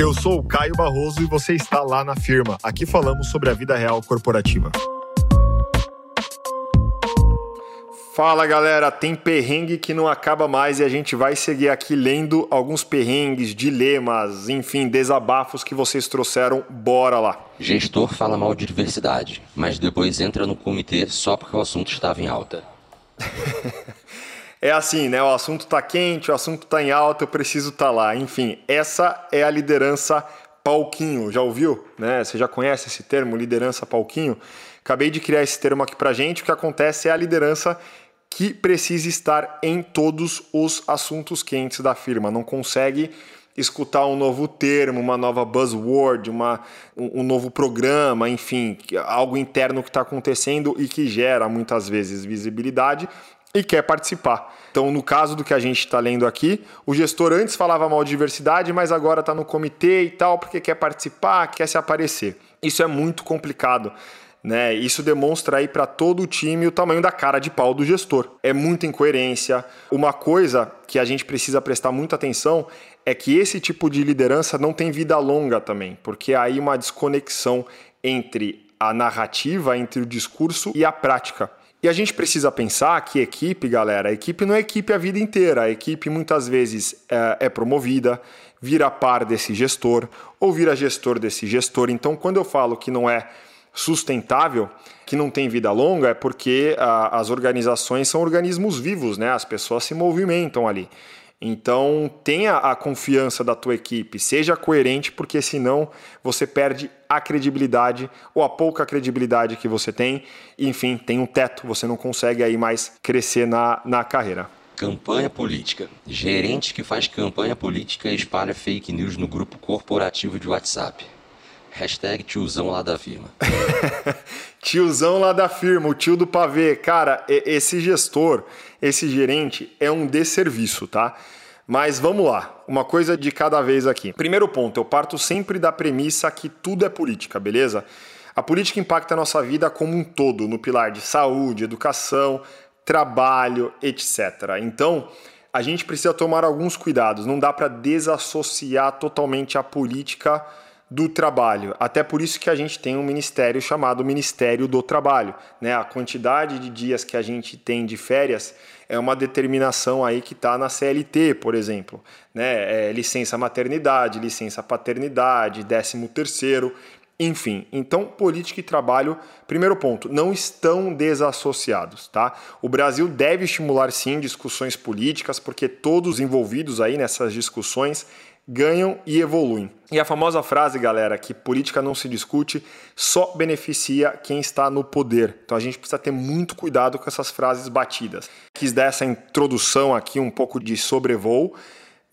Eu sou o Caio Barroso e você está lá na firma. Aqui falamos sobre a vida real corporativa. Fala galera, tem perrengue que não acaba mais e a gente vai seguir aqui lendo alguns perrengues, dilemas, enfim, desabafos que vocês trouxeram. Bora lá. Gestor fala mal de diversidade, mas depois entra no comitê só porque o assunto estava em alta. é assim, né? O assunto tá quente, o assunto tá em alta, eu preciso estar tá lá. Enfim, essa é a liderança palquinho. Já ouviu? Né? Você já conhece esse termo, liderança palquinho? Acabei de criar esse termo aqui pra gente. O que acontece é a liderança que precisa estar em todos os assuntos quentes da firma. Não consegue escutar um novo termo, uma nova buzzword, uma, um, um novo programa, enfim, algo interno que está acontecendo e que gera muitas vezes visibilidade e quer participar. Então, no caso do que a gente está lendo aqui, o gestor antes falava mal de diversidade, mas agora está no comitê e tal, porque quer participar, quer se aparecer. Isso é muito complicado. Né? Isso demonstra aí para todo o time o tamanho da cara de pau do gestor. É muita incoerência. Uma coisa que a gente precisa prestar muita atenção é que esse tipo de liderança não tem vida longa também, porque há aí uma desconexão entre a narrativa, entre o discurso e a prática. E a gente precisa pensar que equipe, galera, a equipe não é equipe a vida inteira. A equipe muitas vezes é, é promovida, vira par desse gestor ou vira gestor desse gestor. Então, quando eu falo que não é sustentável, que não tem vida longa, é porque a, as organizações são organismos vivos, né? As pessoas se movimentam ali. Então, tenha a confiança da tua equipe, seja coerente, porque senão você perde a credibilidade ou a pouca credibilidade que você tem. Enfim, tem um teto, você não consegue aí mais crescer na, na carreira. Campanha política. Gerente que faz campanha política e espalha fake news no grupo corporativo de WhatsApp. Hashtag tiozão lá da firma. tiozão lá da firma, o tio do pavê. Cara, esse gestor, esse gerente é um desserviço, tá? Mas vamos lá, uma coisa de cada vez aqui. Primeiro ponto, eu parto sempre da premissa que tudo é política, beleza? A política impacta a nossa vida como um todo, no pilar de saúde, educação, trabalho, etc. Então, a gente precisa tomar alguns cuidados. Não dá para desassociar totalmente a política do trabalho. Até por isso que a gente tem um ministério chamado Ministério do Trabalho. Né? A quantidade de dias que a gente tem de férias é uma determinação aí que está na CLT, por exemplo. Né? É licença maternidade, licença paternidade, décimo terceiro, enfim. Então, política e trabalho, primeiro ponto, não estão desassociados, tá? O Brasil deve estimular sim discussões políticas, porque todos envolvidos aí nessas discussões ganham e evoluem. E a famosa frase, galera, que política não se discute, só beneficia quem está no poder. Então a gente precisa ter muito cuidado com essas frases batidas. Quis dar essa introdução aqui, um pouco de sobrevoo.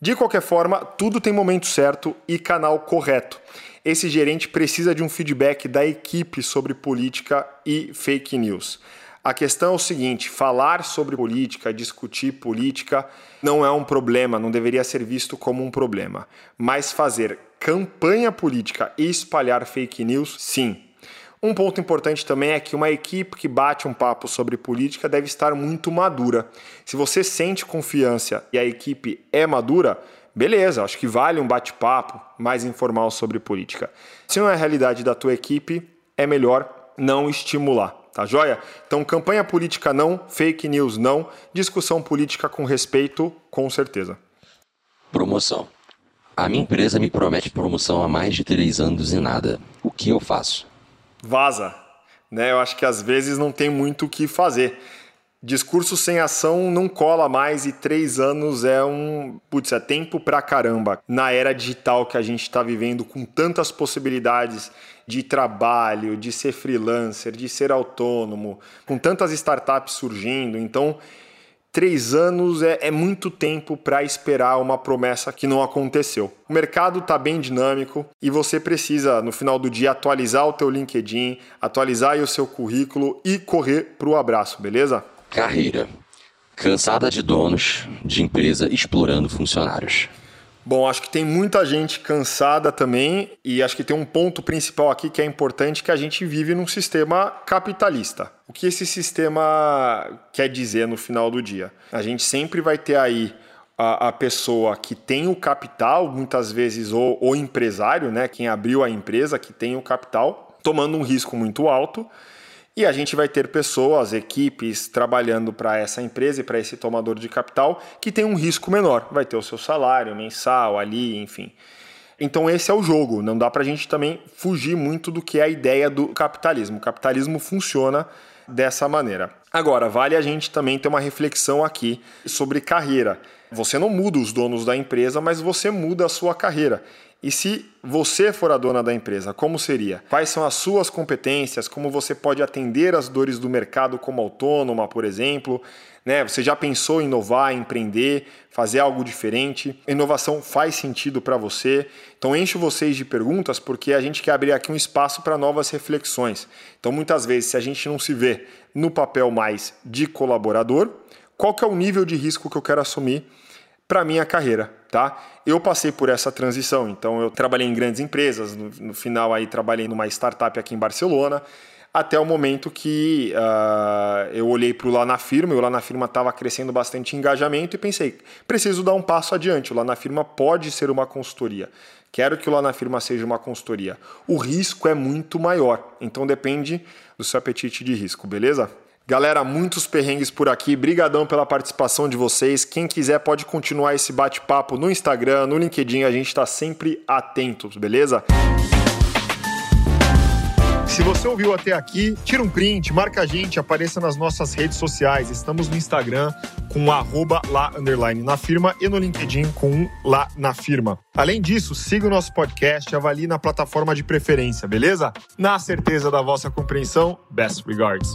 De qualquer forma, tudo tem momento certo e canal correto. Esse gerente precisa de um feedback da equipe sobre política e fake news. A questão é o seguinte: falar sobre política, discutir política, não é um problema, não deveria ser visto como um problema. Mas fazer campanha política e espalhar fake news, sim. Um ponto importante também é que uma equipe que bate um papo sobre política deve estar muito madura. Se você sente confiança e a equipe é madura, beleza, acho que vale um bate-papo mais informal sobre política. Se não é a realidade da tua equipe, é melhor não estimular. Tá joia? Então, campanha política não, fake news não, discussão política com respeito, com certeza. Promoção. A minha empresa me promete promoção há mais de três anos e nada. O que eu faço? Vaza. Né? Eu acho que às vezes não tem muito o que fazer. Discurso sem ação não cola mais e três anos é um. Putz, é tempo pra caramba. Na era digital que a gente está vivendo, com tantas possibilidades de trabalho, de ser freelancer, de ser autônomo, com tantas startups surgindo. Então, três anos é, é muito tempo para esperar uma promessa que não aconteceu. O mercado está bem dinâmico e você precisa, no final do dia, atualizar o teu LinkedIn, atualizar o seu currículo e correr para o abraço, beleza? Carreira. Cansada de donos de empresa explorando funcionários. Bom, acho que tem muita gente cansada também e acho que tem um ponto principal aqui que é importante que a gente vive num sistema capitalista. O que esse sistema quer dizer no final do dia? A gente sempre vai ter aí a, a pessoa que tem o capital, muitas vezes o, o empresário, né, quem abriu a empresa, que tem o capital, tomando um risco muito alto. E a gente vai ter pessoas, equipes trabalhando para essa empresa e para esse tomador de capital que tem um risco menor. Vai ter o seu salário mensal ali, enfim. Então esse é o jogo. Não dá para a gente também fugir muito do que é a ideia do capitalismo. O capitalismo funciona dessa maneira. Agora, vale a gente também ter uma reflexão aqui sobre carreira. Você não muda os donos da empresa, mas você muda a sua carreira. E se você for a dona da empresa, como seria? Quais são as suas competências? Como você pode atender as dores do mercado como autônoma, por exemplo? Né? Você já pensou em inovar, empreender, fazer algo diferente? inovação faz sentido para você? Então encho vocês de perguntas porque a gente quer abrir aqui um espaço para novas reflexões. Então muitas vezes se a gente não se vê no papel mais de colaborador, qual que é o nível de risco que eu quero assumir para minha carreira, tá? Eu passei por essa transição, então eu trabalhei em grandes empresas, no, no final aí trabalhei numa startup aqui em Barcelona, até o momento que uh, eu olhei para o Lá na Firma, e o Lá na Firma estava crescendo bastante engajamento e pensei, preciso dar um passo adiante, o Lá na Firma pode ser uma consultoria. Quero que o Lá na Firma seja uma consultoria. O risco é muito maior, então depende do seu apetite de risco, beleza? Galera, muitos perrengues por aqui. Brigadão pela participação de vocês. Quem quiser pode continuar esse bate-papo no Instagram, no LinkedIn. A gente está sempre atentos, beleza? Se você ouviu até aqui, tira um print, marca a gente, apareça nas nossas redes sociais. Estamos no Instagram com arroba lá underline na firma e no LinkedIn com lá na firma. Além disso, siga o nosso podcast e avalie na plataforma de preferência, beleza? Na certeza da vossa compreensão, best regards.